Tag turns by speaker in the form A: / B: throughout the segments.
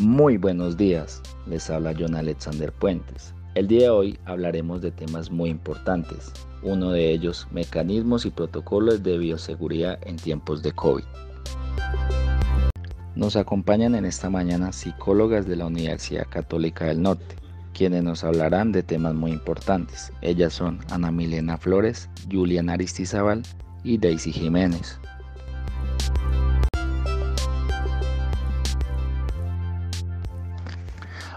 A: Muy buenos días, les habla John Alexander Puentes. El día de hoy hablaremos de temas muy importantes, uno de ellos mecanismos y protocolos de bioseguridad en tiempos de COVID. Nos acompañan en esta mañana psicólogas de la Universidad Católica del Norte, quienes nos hablarán de temas muy importantes. Ellas son Ana Milena Flores, Juliana Aristizábal y Daisy Jiménez.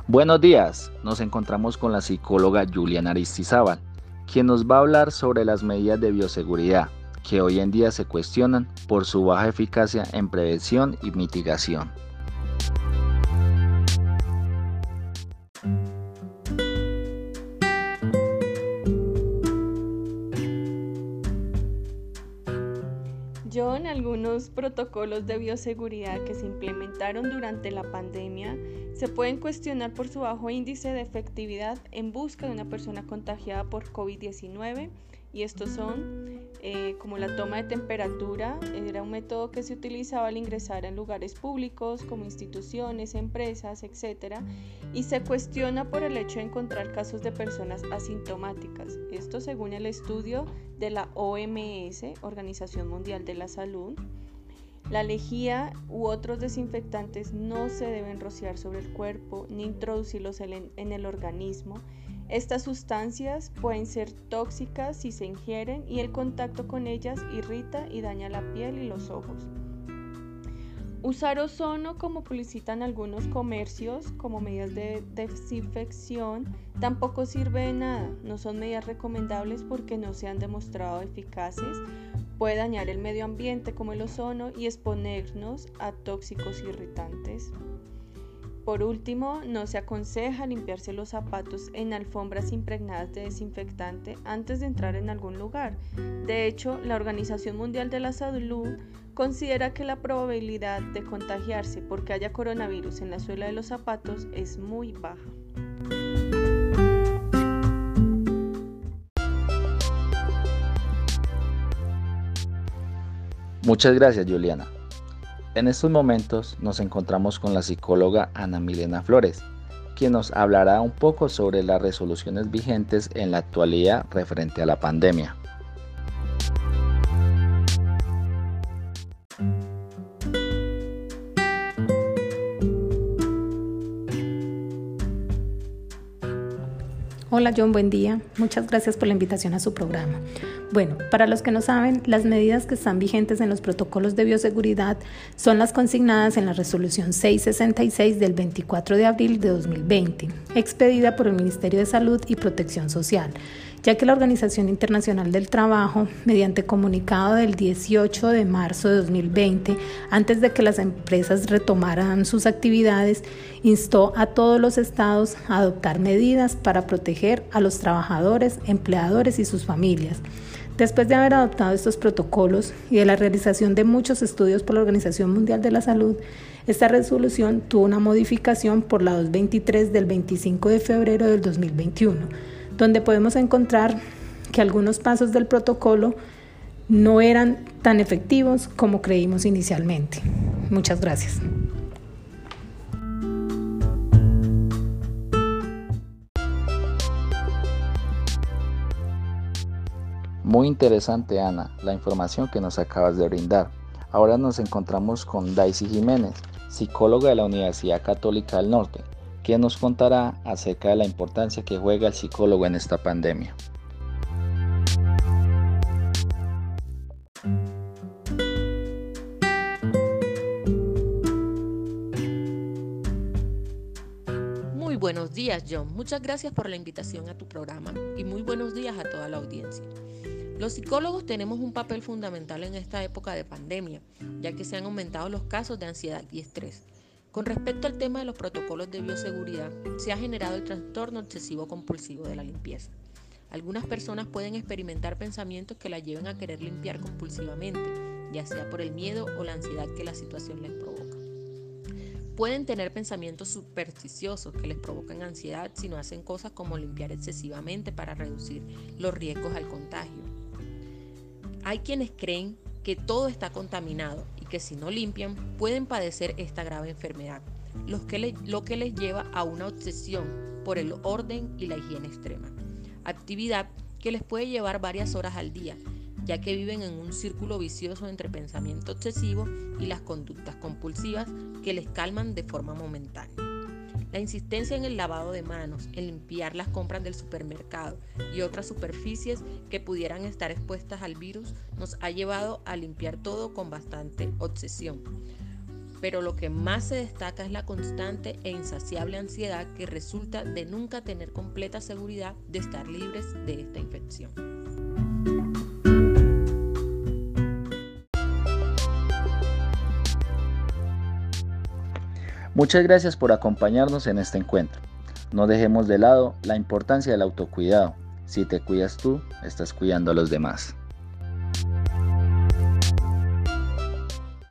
A: Buenos días, nos encontramos con la psicóloga Juliana Aristizábal, quien nos va a hablar sobre las medidas de bioseguridad que hoy en día se cuestionan por su baja eficacia en prevención y mitigación.
B: John, algunos protocolos de bioseguridad que se implementaron durante la pandemia se pueden cuestionar por su bajo índice de efectividad en busca de una persona contagiada por COVID-19 y estos son eh, como la toma de temperatura, era un método que se utilizaba al ingresar en lugares públicos como instituciones, empresas, etc. Y se cuestiona por el hecho de encontrar casos de personas asintomáticas. Esto según el estudio de la OMS, Organización Mundial de la Salud. La lejía u otros desinfectantes no se deben rociar sobre el cuerpo ni introducirlos en el organismo estas sustancias pueden ser tóxicas si se ingieren y el contacto con ellas irrita y daña la piel y los ojos. Usar ozono, como publicitan algunos comercios como medidas de desinfección, tampoco sirve de nada. No son medidas recomendables porque no se han demostrado eficaces. Puede dañar el medio ambiente como el ozono y exponernos a tóxicos irritantes. Por último, no se aconseja limpiarse los zapatos en alfombras impregnadas de desinfectante antes de entrar en algún lugar. De hecho, la Organización Mundial de la Salud considera que la probabilidad de contagiarse porque haya coronavirus en la suela de los zapatos es muy baja.
A: Muchas gracias, Juliana. En estos momentos nos encontramos con la psicóloga Ana Milena Flores, quien nos hablará un poco sobre las resoluciones vigentes en la actualidad referente a la pandemia.
C: Hola John, buen día. Muchas gracias por la invitación a su programa. Bueno, para los que no saben, las medidas que están vigentes en los protocolos de bioseguridad son las consignadas en la resolución 666 del 24 de abril de 2020, expedida por el Ministerio de Salud y Protección Social, ya que la Organización Internacional del Trabajo, mediante comunicado del 18 de marzo de 2020, antes de que las empresas retomaran sus actividades, instó a todos los estados a adoptar medidas para proteger a los trabajadores, empleadores y sus familias. Después de haber adoptado estos protocolos y de la realización de muchos estudios por la Organización Mundial de la Salud, esta resolución tuvo una modificación por la 223 del 25 de febrero del 2021, donde podemos encontrar que algunos pasos del protocolo no eran tan efectivos como creímos inicialmente. Muchas gracias.
A: Muy interesante, Ana, la información que nos acabas de brindar. Ahora nos encontramos con Daisy Jiménez, psicóloga de la Universidad Católica del Norte, quien nos contará acerca de la importancia que juega el psicólogo en esta pandemia.
D: Muy buenos días, John. Muchas gracias por la invitación a tu programa y muy buenos días a toda la audiencia. Los psicólogos tenemos un papel fundamental en esta época de pandemia, ya que se han aumentado los casos de ansiedad y estrés. Con respecto al tema de los protocolos de bioseguridad, se ha generado el trastorno obsesivo compulsivo de la limpieza. Algunas personas pueden experimentar pensamientos que la lleven a querer limpiar compulsivamente, ya sea por el miedo o la ansiedad que la situación les provoca. Pueden tener pensamientos supersticiosos que les provocan ansiedad si no hacen cosas como limpiar excesivamente para reducir los riesgos al contagio hay quienes creen que todo está contaminado que si no limpian pueden padecer esta grave enfermedad. lo que, les lleva a una obsesión por el orden y la higiene extrema. Actividad que les puede llevar varias horas al día, ya que viven en un círculo vicioso entre pensamiento obsesivo y las conductas compulsivas que les calman de forma momentánea. La insistencia en el lavado de manos, en limpiar las compras del supermercado y otras superficies que pudieran estar expuestas al virus nos ha llevado a limpiar todo con bastante obsesión. Pero lo que más se destaca es la constante e insaciable ansiedad que resulta de nunca tener completa seguridad de estar libres de esta infección.
A: Muchas gracias por acompañarnos en este encuentro. No dejemos de lado la importancia del autocuidado. Si te cuidas tú, estás cuidando a los demás.